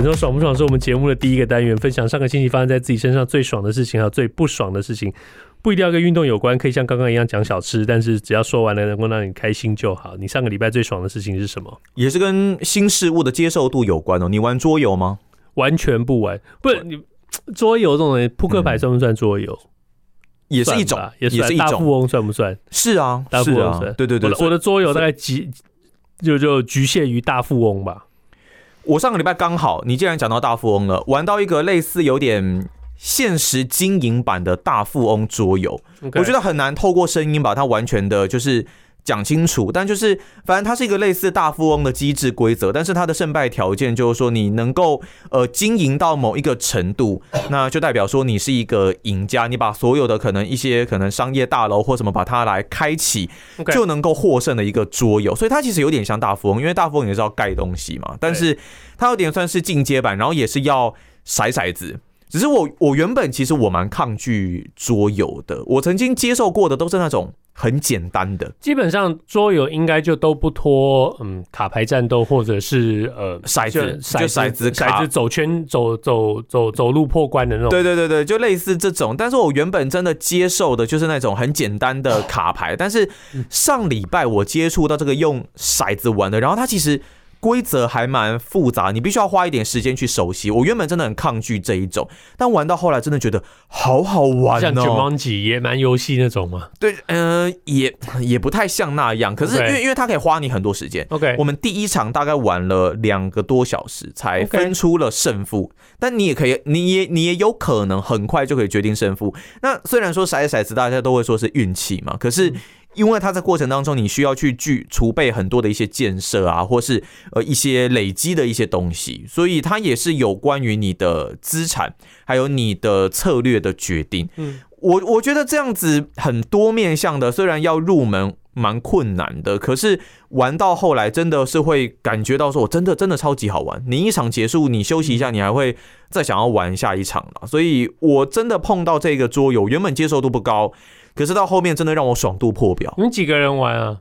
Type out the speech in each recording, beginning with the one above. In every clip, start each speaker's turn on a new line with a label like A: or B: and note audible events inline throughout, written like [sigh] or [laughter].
A: 本周爽不爽是我们节目的第一个单元，分享上个星期发生在自己身上最爽的事情，还有最不爽的事情，不一定要跟运动有关，可以像刚刚一样讲小吃，但是只要说完了能够让你开心就好。你上个礼拜最爽的事情是什么？
B: 也是跟新事物的接受度有关哦。你玩桌游吗？
A: 完全不玩，不是你桌游这种东西，扑克牌算不算桌游？
B: 也是一种，也是一种。大
A: 富翁算不算？
B: 是啊，大富翁算。对对对，
A: 我的桌游大概局就就局限于大富翁吧。
B: 我上个礼拜刚好，你既然讲到大富翁了，玩到一个类似有点现实经营版的大富翁桌游.我觉得很难透过声音把它完全的，就是。讲清楚，但就是反正它是一个类似大富翁的机制规则，但是它的胜败条件就是说你能够呃经营到某一个程度，那就代表说你是一个赢家，你把所有的可能一些可能商业大楼或什么把它来开启，就能够获胜的一个桌游，所以它其实有点像大富翁，因为大富翁也是要盖东西嘛，但是它有点算是进阶版，然后也是要骰骰子。只是我我原本其实我蛮抗拒桌游的，我曾经接受过的都是那种很简单的，
A: 基本上桌游应该就都不脱嗯卡牌战斗或者是呃
B: 骰子骰骰子
A: 骰子走圈走走走走路破关的那种，
B: 对对对对，就类似这种。但是我原本真的接受的就是那种很简单的卡牌，但是上礼拜我接触到这个用骰子玩的，然后它其实。规则还蛮复杂，你必须要花一点时间去熟悉。我原本真的很抗拒这一种，但玩到后来真的觉得好好玩哦。
A: 像 Jumanji 野蛮游戏那种吗？
B: 对，嗯、呃，也也不太像那样。可是因为.因为它可以花你很多时间。
A: OK，
B: 我们第一场大概玩了两个多小时才分出了胜负。但你也可以，你也你也有可能很快就可以决定胜负。那虽然说骰骰子大家都会说是运气嘛，可是。嗯因为它在过程当中，你需要去具储备很多的一些建设啊，或是呃一些累积的一些东西，所以它也是有关于你的资产，还有你的策略的决定。嗯，我我觉得这样子很多面向的，虽然要入门蛮困难的，可是玩到后来真的是会感觉到说，我真的真的超级好玩。你一场结束，你休息一下，你还会再想要玩下一场了。所以我真的碰到这个桌游，原本接受度不高。可是到后面真的让我爽度破表。
A: 你们几个人玩啊？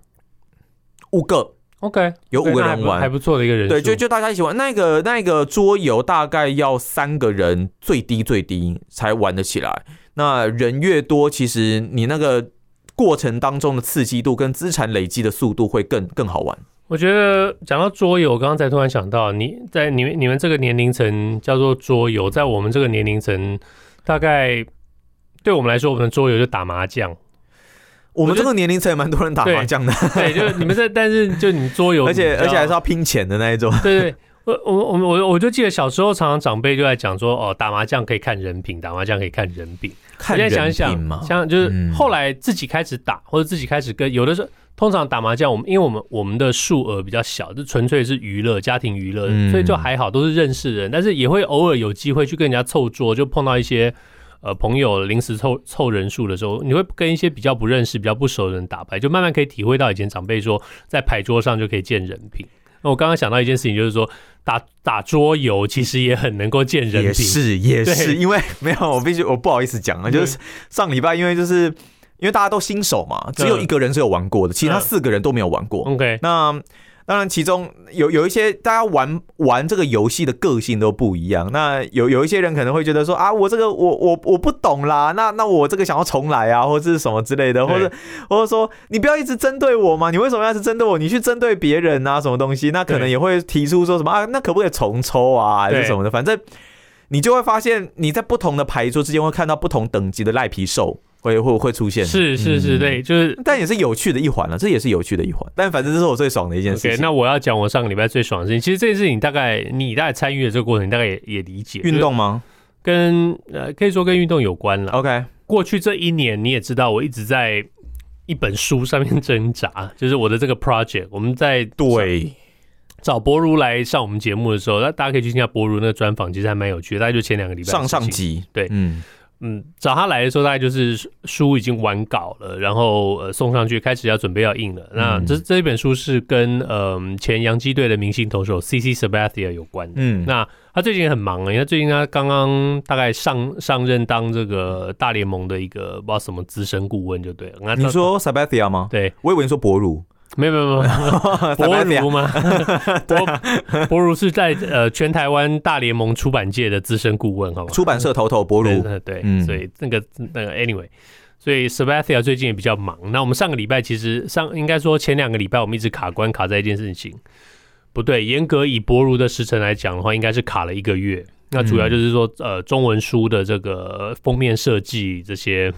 B: 五个
A: ，OK，
B: 有五个人玩，
A: 还不错的一个人。
B: 对，就就大家一起玩那个那个桌游，大概要三个人最低最低才玩得起来。那人越多，其实你那个过程当中的刺激度跟资产累积的速度会更更好玩。
A: 我觉得讲到桌游，我刚刚才突然想到，你在你们你们这个年龄层叫做桌游，在我们这个年龄层大概。对我们来说，我们的桌游就打麻将。
B: 我们这个年龄层也蛮多人打麻将的。
A: 对，[laughs] 对，就是你们这，但是就你桌游，
B: 而且而且还是要拼钱的那一种。
A: 对对，我我我我我就记得小时候常常长辈就在讲说，哦，打麻将可以看人品，打麻将可以看人品。
B: 看人品吗？
A: 现在想一想，像就是后来自己开始打，嗯、或者自己开始跟有的时候，通常打麻将，我们因为我们我们的数额比较小，就纯粹是娱乐，家庭娱乐，嗯、所以就还好，都是认识人，但是也会偶尔有机会去跟人家凑桌，就碰到一些。呃，朋友临时凑凑人数的时候，你会跟一些比较不认识、比较不熟的人打牌，就慢慢可以体会到以前长辈说，在牌桌上就可以见人品。那我刚刚想到一件事情，就是说打打桌游其实也很能够见人品，
B: 也是也是，[laughs] 因为没有我必须我不好意思讲啊，就是上礼拜因为就是因为大家都新手嘛，只有一个人是有玩过的，其他四个人都没有玩过。OK，那。当然，其中有有一些大家玩玩这个游戏的个性都不一样。那有有一些人可能会觉得说啊，我这个我我我不懂啦，那那我这个想要重来啊，或者是什么之类的，或者或者说你不要一直针对我嘛，你为什么要是针对我？你去针对别人啊，什么东西？那可能也会提出说什么啊，那可不可以重抽啊，还是什么的？反正你就会发现你在不同的牌桌之间会看到不同等级的赖皮兽。会会会出现，
A: 是是是，对，就是，
B: 但也是有趣的一环了，这也是有趣的一环。但反正这是我最爽的一件事情。
A: Okay, 那我要讲我上个礼拜最爽的事情。其实这件事情大概你大概参与的这个过程，你大概也也理解。
B: 运动吗？
A: 跟呃，可以说跟运动有关了。
B: OK，
A: 过去这一年你也知道，我一直在一本书上面 [laughs] 挣扎，就是我的这个 project。我们在
B: 对
A: 找博如来上我们节目的时候，那大家可以去听下博如那个专访，其实还蛮有趣的。大概就前两个礼拜
B: 上上集，
A: 对，嗯。嗯，找他来的时候，大概就是书已经完稿了，然后呃送上去，开始要准备要印了。那这这一本书是跟呃前洋基队的明星投手 CC Sabathia 有关的。嗯，那他最近很忙啊，因为最近他刚刚大概上上任当这个大联盟的一个不知道什么资深顾问就对了。
B: 你说 Sabathia 吗？
A: 对，
B: 我以为你说博儒。
A: 没有没有没有，[laughs] 博儒吗？[laughs] 博博儒是在呃全台湾大联盟出版界的资深顾问，好吧？
B: 出版社头头博儒，
A: 对，所以那个那个 anyway，所以 Sabathia 最近也比较忙。那我们上个礼拜其实上应该说前两个礼拜我们一直卡关卡在一件事情，不对，严格以博儒的时程来讲的话，应该是卡了一个月。那主要就是说呃中文书的这个封面设计这些。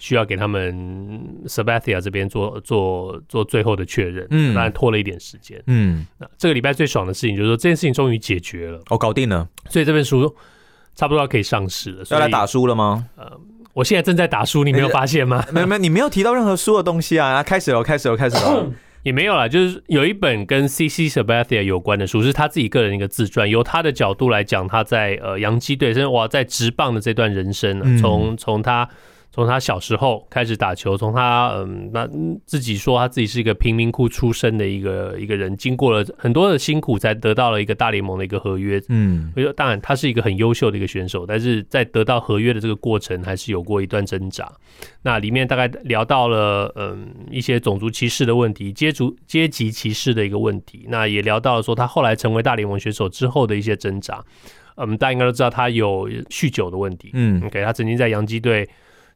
A: 需要给他们 Sabathia 这边做做做最后的确认，嗯，当然拖了一点时间，嗯，那这个礼拜最爽的事情就是说这件事情终于解决了，
B: 哦，搞定了，
A: 所以这本书差不多要可以上市了，
B: 要来打书了吗？
A: 呃，我现在正在打书，你没有发现吗？
B: 没没，你没有提到任何书的东西啊，开始了，开始了，开始了，[coughs]
A: 也没有啦，就是有一本跟 CC Sabathia 有关的书，是他自己个人一个自传，由他的角度来讲他在呃洋基队，甚至哇在直棒的这段人生，啊，从从他。从他小时候开始打球，从他嗯，那自己说他自己是一个贫民窟出身的一个一个人，经过了很多的辛苦，才得到了一个大联盟的一个合约。嗯，所以说当然他是一个很优秀的一个选手，但是在得到合约的这个过程，还是有过一段挣扎。那里面大概聊到了嗯一些种族歧视的问题，阶族阶级歧视的一个问题。那也聊到了说他后来成为大联盟选手之后的一些挣扎。嗯，大家应该都知道他有酗酒的问题。嗯，OK，他曾经在洋基队。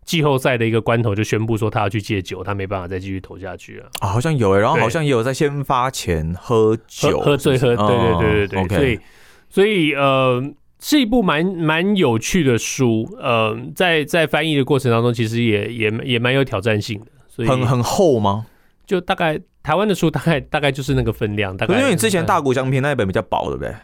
A: 季后赛的一个关头就宣布说他要去戒酒，他没办法再继续投下去了。
B: 啊，好像有诶、欸，然后好像也有在先发前喝酒，
A: 喝醉喝，对对对对对，哦、所以所以呃是一部蛮蛮有趣的书，呃，在在翻译的过程当中，其实也也也蛮有挑战性的，所以
B: 很很厚吗？
A: 就大概台湾的书大概大概就是那个分量，大概
B: 因为你之前大谷翔平那一本比较薄，对不对？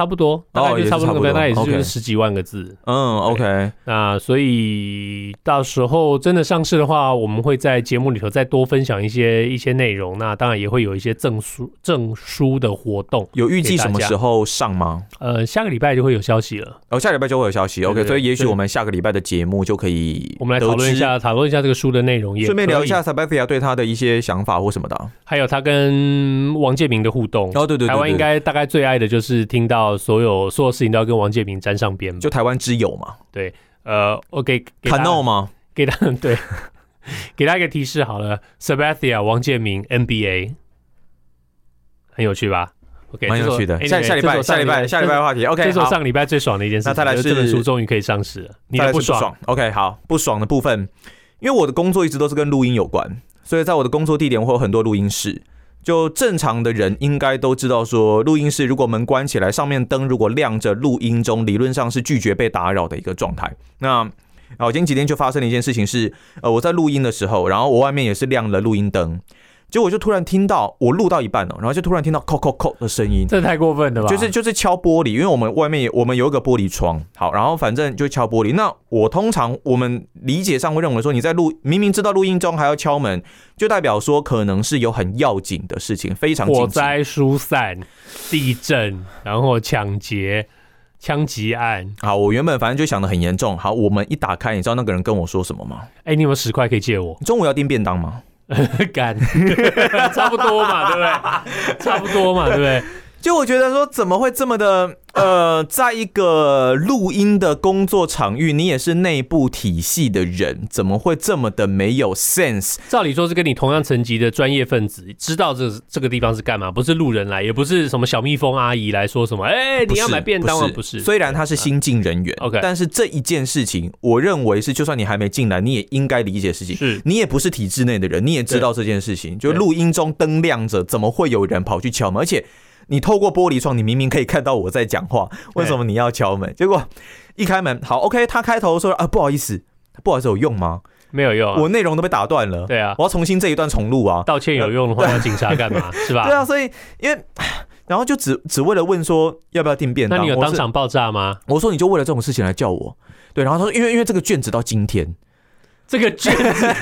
A: 差不多，大概就差不多，大概也是就是十几万个字。
B: 嗯，OK。
A: 那所以到时候真的上市的话，我们会在节目里头再多分享一些一些内容。那当然也会有一些证书证书的活动。
B: 有预计什么时候上吗？
A: 呃，下个礼拜就会有消息了。
B: 哦，下礼拜就会有消息。OK，所以也许我们下个礼拜的节目就可以
A: 我们来讨论一下讨论一下这个书的内容，也顺
B: 便聊一下 Sabathia 对他的一些想法或什么的，
A: 还有他跟王建民的互动。
B: 哦，对对，
A: 台湾应该大概最爱的就是听到所有所有事情都要跟王建民沾上边，
B: 就台湾之友嘛。
A: 对，呃，我给给
B: 他 no 吗？
A: 给他 [laughs] 对，给他一个提示好了，Sabathia 王建民 NBA 很有趣吧？OK，
B: 蛮有趣的。下下礼拜下礼拜下礼拜的话题，OK，
A: 这是我上个礼拜最爽的一件事。那再来是这本书终于可以上市了，你的不爽
B: ？OK，好，不爽的部分，因为我的工作一直都是跟录音有关，所以在我的工作地点会有很多录音室。就正常的人应该都知道，说录音室如果门关起来，上面灯如果亮着，录音中理论上是拒绝被打扰的一个状态。那好，今天几天就发生了一件事情是，呃，我在录音的时候，然后我外面也是亮了录音灯。结果我就突然听到我录到一半了，然后就突然听到“扣扣扣”的声音，
A: 这太过分了吧？
B: 就是就是敲玻璃，因为我们外面我们有一个玻璃窗，好，然后反正就敲玻璃。那我通常我们理解上会认为说，你在录明明知道录音中还要敲门，就代表说可能是有很要紧的事情，非常
A: 火灾疏散、地震，然后抢劫、枪击案。
B: 好，我原本反正就想的很严重。好，我们一打开，你知道那个人跟我说什么吗？
A: 哎、欸，你有没有十块可以借我？
B: 中午要订便当吗？[laughs]
A: 干，[laughs] 差不多嘛，对不对？[laughs] 差不多嘛，对不对？
B: 就我觉得说，怎么会这么的？呃，在一个录音的工作场域，你也是内部体系的人，怎么会这么的没有 sense？
A: 照理说是跟你同样层级的专业分子，知道这这个地方是干嘛，不是路人来，也不是什么小蜜蜂阿姨来说什么，哎、欸，你要买便当吗？不是。
B: 虽然他是新进人员、啊、，OK，但是这一件事情，我认为是，就算你还没进来，你也应该理解事情。是你也不是体制内的人，你也知道这件事情。就录音中灯亮着，怎么会有人跑去敲门？而且。你透过玻璃窗，你明明可以看到我在讲话，为什么你要敲门？结果一开门，好，OK，他开头说啊，不好意思，不好意思，有用吗？
A: 没有用、啊，
B: 我内容都被打断了。
A: 对啊，
B: 我要重新这一段重录啊。
A: 道歉有用的话，要警察干嘛？[laughs] 是吧？
B: 对啊，所以因为然后就只只为了问说要不要订便当，
A: 那你有当场爆炸吗？
B: 我说你就为了这种事情来叫我，对，然后他说因为因为这个卷子到今天。
A: 这个券子，[laughs]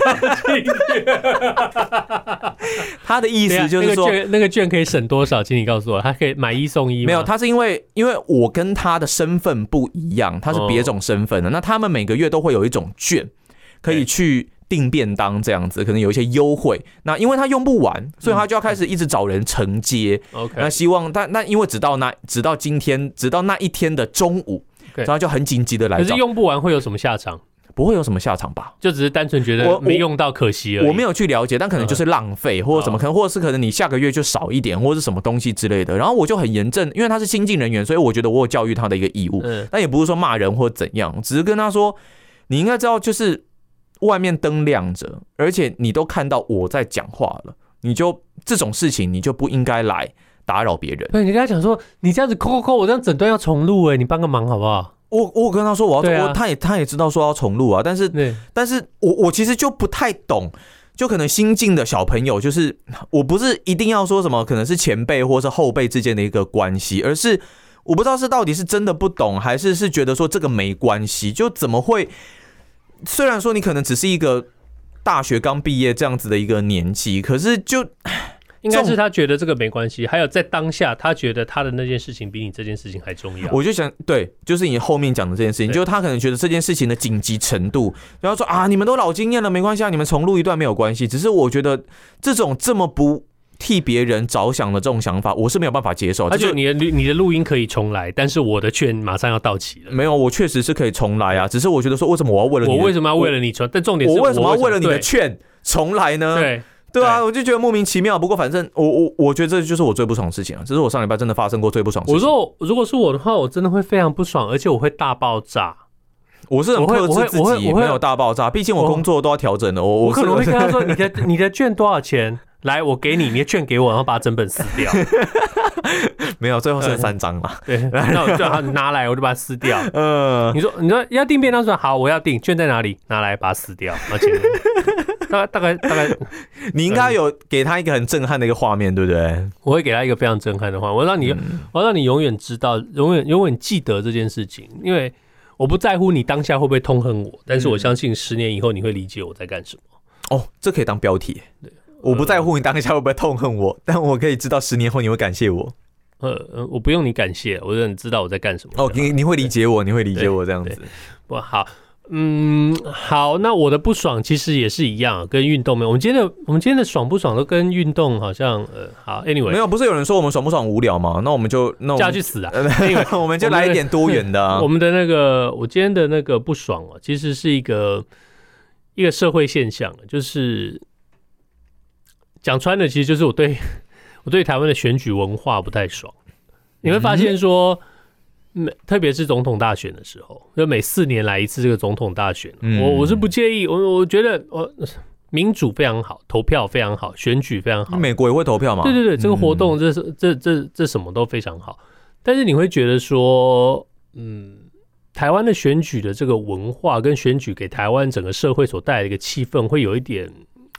B: 他的意思就是说，
A: 那个券那个券可以省多少？请你告诉我，他可以买一送一吗？
B: 没有，他是因为因为我跟他的身份不一样，他是别种身份的。哦、那他们每个月都会有一种券，可以去订便当这样子，可能有一些优惠。那因为他用不完，所以他就要开始一直找人承接。OK，、嗯、那希望但那因为直到那直到今天，直到那一天的中午，然后 Okay. 就很紧急的来找。
A: 可是用不完会有什么下场？
B: 不会有什么下场吧？
A: 就只是单纯觉得没用到可惜而已。
B: 我，我没有去了解，但可能就是浪费或者什么，可能或者是可能你下个月就少一点，或者是什么东西之类的。然后我就很严正，因为他是新进人员，所以我觉得我有教育他的一个义务。嗯，但也不是说骂人或怎样，只是跟他说，你应该知道，就是外面灯亮着，而且你都看到我在讲话了，你就这种事情你就不应该来打扰别人。
A: 对，你跟他讲说，你这样子扣扣扣，我这样整段要重录，哎，你帮个忙好不好？
B: 我我跟他说我要，我他也他也知道说要重录啊，但是但是我我其实就不太懂，就可能新进的小朋友，就是我不是一定要说什么，可能是前辈或是后辈之间的一个关系，而是我不知道是到底是真的不懂，还是是觉得说这个没关系，就怎么会？虽然说你可能只是一个大学刚毕业这样子的一个年纪，可是就。
A: 应该是他觉得这个没关系，还有在当下，他觉得他的那件事情比你这件事情还重要。
B: 我就想，对，就是你后面讲的这件事情，就是他可能觉得这件事情的紧急程度，然后说啊，你们都老经验了，没关系啊，你们重录一段没有关系。只是我觉得这种这么不替别人着想的这种想法，我是没有办法接受。
A: 而且你的你的录音可以重来，但是我的券马上要到期了。
B: 没有，我确实是可以重来啊，只是我觉得说，为什么我要为了你
A: 我为什么要为了你重？但重点是
B: 我为什么要为了你的券重来呢？
A: 对。
B: 对啊，我就觉得莫名其妙。不过反正我我我觉得这就是我最不爽的事情了，这是我上礼拜真的发生过最不爽的事情。
A: 我说如果是我的话，我真的会非常不爽，而且我会大爆炸。
B: 我是很克制自己，没有大爆炸。毕竟我工作都要调整的。我
A: 我可能会跟他说：“ [laughs] 你的你的券多少钱？来，我给你，你的券给我，然后把整本撕掉。[laughs] ”
B: 没有，最后剩三张嘛。[laughs]
A: 对，那我就好拿来，我就把它撕掉。嗯，你说你说要订便当说好，我要订，券在哪里？拿来把它撕掉，而且。大概大概大概，[laughs]
B: 你应该有给他一个很震撼的一个画面，对不对？
A: 我会给他一个非常震撼的画面，我让你，嗯、我让你永远知道，永远永远记得这件事情。因为我不在乎你当下会不会痛恨我，但是我相信十年以后你会理解我在干什么。
B: 哦，这可以当标题。对，我不在乎你当下会不会痛恨我，但我可以知道十年后你会感谢我。
A: 呃，我不用你感谢，我让你知道我在干什么。
B: 哦，你你会理解我，你会理解我这样子。
A: 不好。嗯，好，那我的不爽其实也是一样，跟运动没有。我们今天的我们今天的爽不爽都跟运动好像呃，好，anyway，
B: 没有，不是有人说我们爽不爽无聊吗？那我们就那我们
A: 就要去死啊 [laughs]
B: 我们就来一点多元的、啊
A: 我。我们的那个，我今天的那个不爽啊，其实是一个一个社会现象，就是讲穿了，其实就是我对 [laughs] 我对台湾的选举文化不太爽。你会发现说。嗯每特别是总统大选的时候，就每四年来一次这个总统大选，嗯、我我是不介意，我我觉得我民主非常好，投票非常好，选举非常好。
B: 美国也会投票吗？
A: 对对对，这个活动这是、嗯、这这这什么都非常好。但是你会觉得说，嗯，台湾的选举的这个文化跟选举给台湾整个社会所带来的一个气氛，会有一点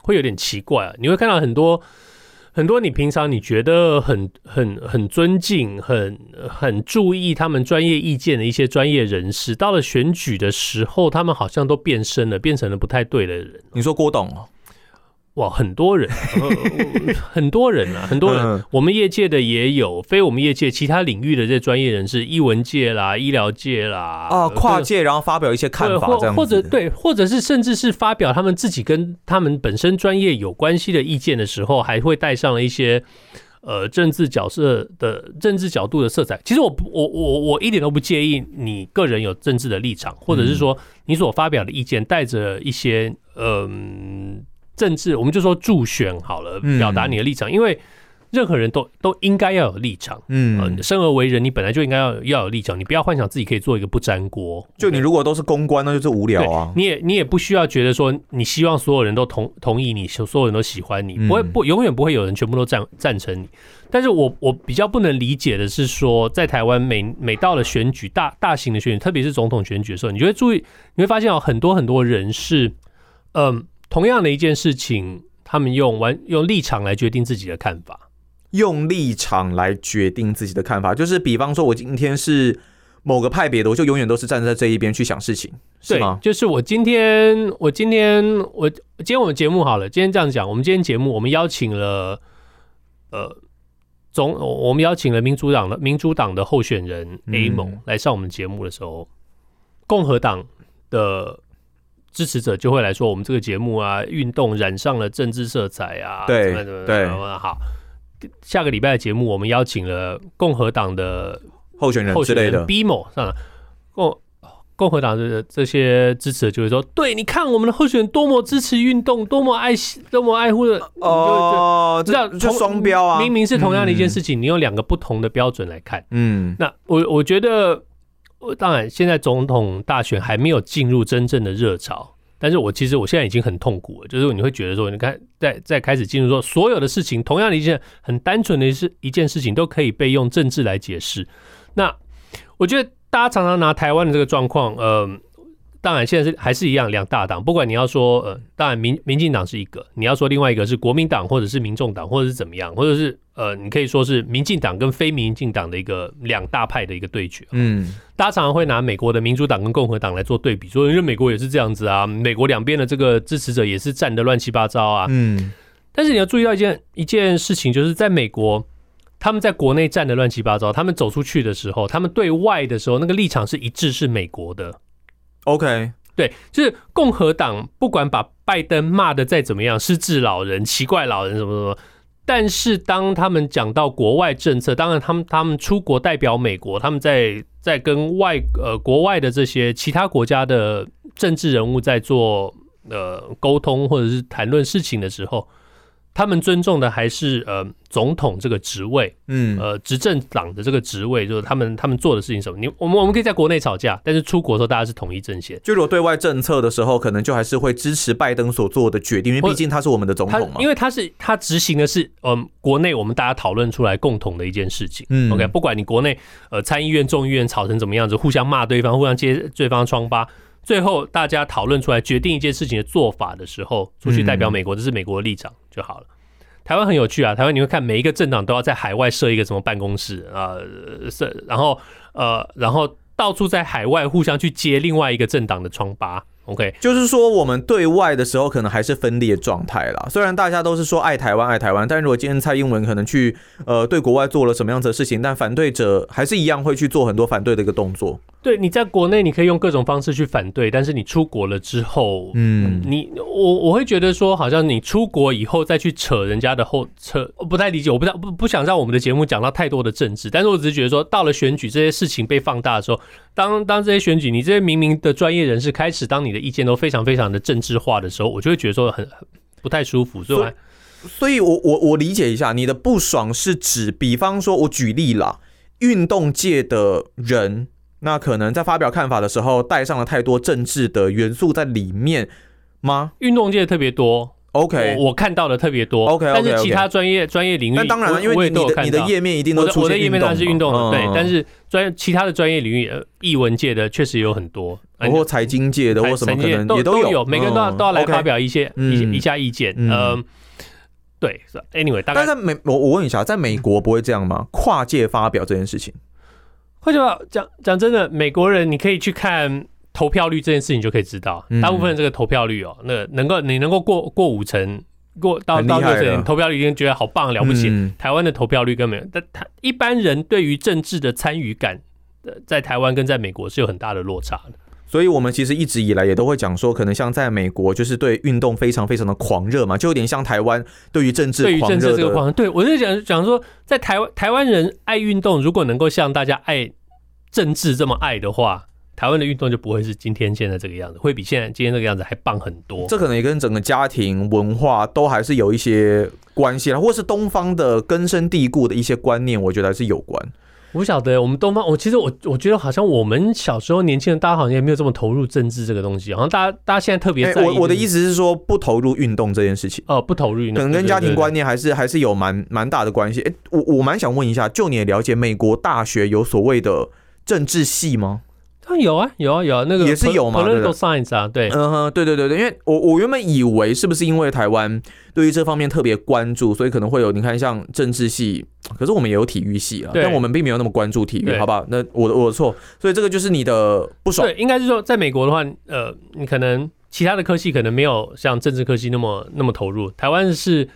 A: 会有点奇怪啊。你会看到很多。很多你平常你觉得很很很尊敬、很很注意他们专业意见的一些专业人士，到了选举的时候，他们好像都变身了，变成了不太对的人。
B: 你说郭董？
A: 哇，很多人，[laughs] 很多人啊，很多人。我们业界的也有，非我们业界其他领域的这些专业人士，艺文界啦、医疗界啦，
B: 啊，跨界，然后发表一些看法，这样
A: 或者对，或者是甚至是发表他们自己跟他们本身专业有关系的意见的时候，还会带上了一些呃政治角色的政治角度的色彩。其实我我我我一点都不介意你个人有政治的立场，或者是说你所发表的意见带着一些嗯。政治，我们就说助选好了，表达你的立场，嗯、因为任何人都都应该要有立场。嗯、呃，生而为人，你本来就应该要要有立场，你不要幻想自己可以做一个不粘锅。
B: 就你如果都是公关，那就是无聊啊。
A: 你也你也不需要觉得说，你希望所有人都同同意你，所有人都喜欢你，不会不永远不会有人全部都赞赞成你。但是我我比较不能理解的是说，在台湾每每到了选举大大型的选举，特别是总统选举的时候，你就会注意，你会发现有很多很多人是，嗯、呃。同样的一件事情，他们用完用立场来决定自己的看法，
B: 用立场来决定自己的看法，就是比方说，我今天是某个派别的，我就永远都是站在这一边去想事情，是吗？
A: 对，就是我今天，我今天，我今天我们节目好了，今天这样讲，我们今天节目我们邀请了，呃，总我们邀请了民主党的民主党的候选人 A 某、嗯、来上我们节目的时候，共和党的支持者就会来说，我们这个节目啊，运动染上了政治色彩啊，
B: 对
A: 怎么怎么
B: 对，
A: 好，下个礼拜的节目我们邀请了共和党的。
B: 候选人之类的
A: ，B 某上了共共和党的这些支持者就会说：“对，你看我们的候选人多么支持运动，多么爱惜，多么爱护的
B: 哦，这样就双标啊！
A: 明明是同样的一件事情，嗯、你用两个不同的标准来看，
B: 嗯，
A: 那我我觉得，当然现在总统大选还没有进入真正的热潮，但是我其实我现在已经很痛苦了，就是你会觉得说，你看在在开始进入说所有的事情，同样的一件很单纯的一事一件事情，都可以被用政治来解释。”那我觉得大家常常拿台湾的这个状况，呃，当然现在是还是一样两大党，不管你要说呃，当然民民进党是一个，你要说另外一个是国民党或者是民众党或者是怎么样，或者是呃，你可以说是民进党跟非民进党的一个两大派的一个对决。嗯，大家常常会拿美国的民主党跟共和党来做对比，说因为美国也是这样子啊，美国两边的这个支持者也是战得乱七八糟啊。嗯，但是你要注意到一件一件事情，就是在美国。他们在国内战得乱七八糟，他们走出去的时候，他们对外的时候，那个立场是一致，是美国的。
B: OK，
A: 对，就是共和党不管把拜登骂的再怎么样，失智老人、奇怪老人什么什么，但是当他们讲到国外政策，当然他们他们出国代表美国，他们在在跟外呃国外的这些其他国家的政治人物在做呃沟通或者是谈论事情的时候。他们尊重的还是呃总统这个职位，嗯，呃执政党的这个职位，就是他们他们做的事情什么？你我们我们可以在国内吵架，但是出国的时候大家是统一阵线。
B: 就如果对外政策的时候，可能就还是会支持拜登所做的决定，因为毕竟他是我们的总统嘛。
A: 因为他是他执行的是嗯、呃、国内我们大家讨论出来共同的一件事情。嗯，OK，不管你国内呃参议院、众议院吵成怎么样子，互相骂对方，互相揭对方疮疤，最后大家讨论出来决定一件事情的做法的时候，出去代表美国，这是美国的立场。就好了。台湾很有趣啊，台湾你会看每一个政党都要在海外设一个什么办公室啊，设、呃、然后呃然后到处在海外互相去揭另外一个政党的疮疤。OK，
B: 就是说我们对外的时候可能还是分裂状态啦。虽然大家都是说爱台湾爱台湾，但如果今天蔡英文可能去呃对国外做了什么样子的事情，但反对者还是一样会去做很多反对的一个动作。
A: 对，你在国内你可以用各种方式去反对，但是你出国了之后，嗯，你我我会觉得说，好像你出国以后再去扯人家的后扯，不太理解，我不不不想让我们的节目讲到太多的政治，但是我只是觉得说，到了选举这些事情被放大的时候，当当这些选举你这些明明的专业人士开始当你的意见都非常非常的政治化的时候，我就会觉得说很很不太舒服，所以我，
B: 所以我我我理解一下你的不爽是指，比方说我举例啦，运动界的人。那可能在发表看法的时候带上了太多政治的元素在里面吗？
A: 运动界特别多
B: ，OK，
A: 我，我看到的特别多
B: ，OK，
A: 但是其他专业专业领域，
B: 那当然了，因为你的你的页面一定都出我的页面当然是运动的，
A: 对，但是专其他的专业领域，呃，艺文界的确实有很多，
B: 包括财经界的或什么可能也
A: 都
B: 有，
A: 有，每个人都要都要来发表一些一一下意见，嗯，对，Anyway，大概
B: 但在美，我我问一下，在美国不会这样吗？跨界发表这件事情？
A: 或者讲讲真的，美国人你可以去看投票率这件事情就可以知道，大部分的这个投票率哦，那能够你能够过过五成，过到到六成投票率，已经觉得好棒了不起。台湾的投票率根本，但他一般人对于政治的参与感，在台湾跟在美国是有很大的落差的。
B: 所以，我们其实一直以来也都会讲说，可能像在美国，就是对运动非常非常的狂热嘛，就有点像台湾对于政治狂热的。对于政治这个狂热，
A: 对我就讲讲说，在台湾台湾人爱运动，如果能够像大家爱政治这么爱的话，台湾的运动就不会是今天现在这个样子，会比现在今天这个样子还棒很多。
B: 这可能也跟整个家庭文化都还是有一些关系啦，或是东方的根深蒂固的一些观念，我觉得还是有关。
A: 我不晓得，我们东方，我其实我我觉得好像我们小时候年轻人，大家好像也没有这么投入政治这个东西，好像大家大家现在特别在意。
B: 我我的意思是说，不投入运动这件事情，
A: 哦，不投入运动，
B: 可能跟家庭观念还是还是有蛮蛮大的关系。哎，我我蛮想问一下，就你的了解，美国大学有所谓的政治系吗？
A: 有啊，有啊，有啊，那个
B: 也是有嘛
A: ，political science 啊，对，
B: 嗯哼，对对对对，因为我我原本以为是不是因为台湾对于这方面特别关注，所以可能会有你看像政治系，可是我们也有体育系啊，但我们并没有那么关注体育，好不好？那我的我的错，所以这个就是你的不爽。
A: 对，应该是说，在美国的话，呃，你可能其他的科系可能没有像政治科系那么那么投入，台湾是。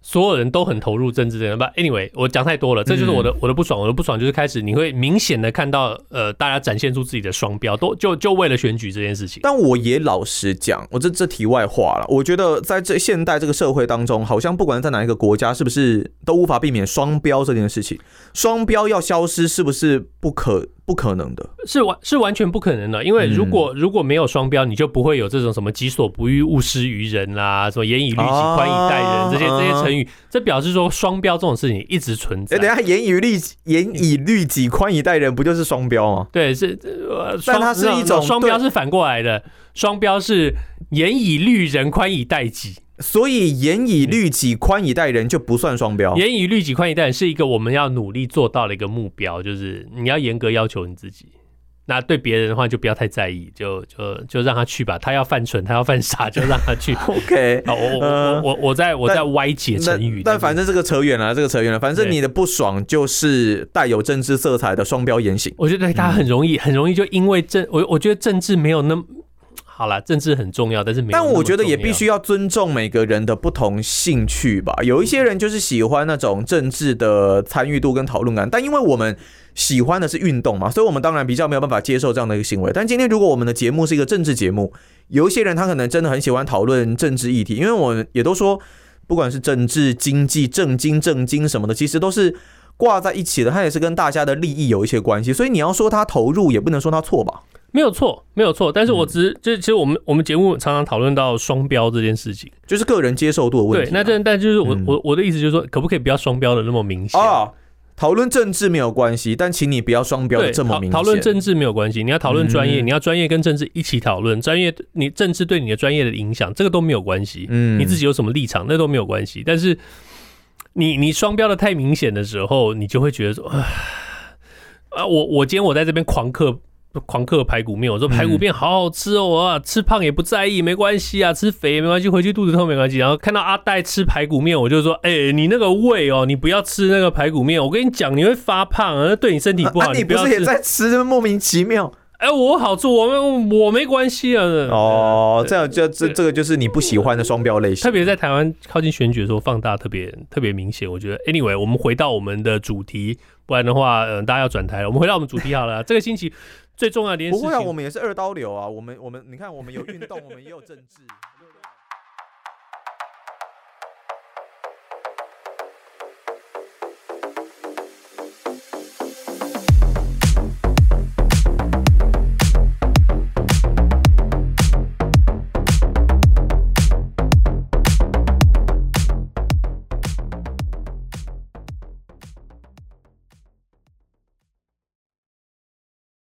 A: 所有人都很投入政治这样吧？Anyway，我讲太多了，这就是我的、嗯、我的不爽。我的不爽就是开始，你会明显的看到，呃，大家展现出自己的双标，都就就为了选举这件事情。
B: 但我也老实讲，我这这题外话了。我觉得在这现代这个社会当中，好像不管在哪一个国家，是不是都无法避免双标这件事情。双标要消失，是不是不可？不可能的，
A: 是完是完全不可能的，因为如果、嗯、如果没有双标，你就不会有这种什么己所不欲，勿施于人啦，什么严以律己，宽以待人、啊、这些这些成语，这表示说双标这种事情一直存在。
B: 哎、欸，等下严以律严以律己，宽以待人，不就是双标吗？
A: 对，是，
B: 呃、但它是一种
A: 双标是反过来的，双标是严以律人，宽以待己。
B: 所以严以律己，宽以待人就不算双标。
A: 严以律己，宽以待人是一个我们要努力做到的一个目标，就是你要严格要求你自己。那对别人的话就不要太在意，就就就让他去吧。他要犯蠢，他要犯傻，就让他去。[laughs]
B: OK，
A: 好，[laughs] 我我我我在我在歪解成语
B: 但，但反正这个扯远了，这个扯远了。反正你的不爽就是带有政治色彩的双标言行。
A: 我觉得他很容易，很容易就因为政，我我觉得政治没有那么。好了，政治很重要，但是没有。
B: 但我觉得也必须要尊重每个人的不同兴趣吧。有一些人就是喜欢那种政治的参与度跟讨论感，但因为我们喜欢的是运动嘛，所以我们当然比较没有办法接受这样的一个行为。但今天如果我们的节目是一个政治节目，有一些人他可能真的很喜欢讨论政治议题，因为我们也都说，不管是政治、经济、政经、政经什么的，其实都是挂在一起的，它也是跟大家的利益有一些关系。所以你要说他投入，也不能说他错吧。
A: 没有错，没有错，但是我只是、其实我们我们节目常常讨论到双标这件事情，
B: 就是个人接受度的问题、啊。
A: 对，那但但就是我、嗯、我我的意思就是说，可不可以不要双标的那么明显啊？
B: 讨论政治没有关系，但请你不要双标的这么明显。
A: 讨论政治没有关系，你要讨论专业、嗯，你要专业跟政治一起讨论，专业你政治对你的专业的影响，这个都没有关系。嗯，你自己有什么立场，那都没有关系。但是你你双标的太明显的时候，你就会觉得说，啊，我我今天我在这边狂嗑。狂嗑排骨面，我说排骨面好好吃哦，啊，吃胖也不在意，没关系啊，吃肥也没关系，回去肚子痛没关系。然后看到阿戴吃排骨面，我就说，哎、欸，你那个胃哦，你不要吃那个排骨面，我跟你讲，你会发胖，那对你身体不好。啊、你，不
B: 是也在吃，这么莫名其妙？
A: 哎、欸，我好做，我我没关系啊。
B: 哦，这样就这这个就是你不喜欢的双标类型，
A: 特别在台湾靠近选举的时候放大特别特别明显。我觉得，anyway，我们回到我们的主题，不然的话，嗯、呃，大家要转台了。我们回到我们主题好了，这个星期。最重要的一件事情，
B: 不会啊，我们也是二刀流啊。我们我们，你看，我们有运动，我们也有政治。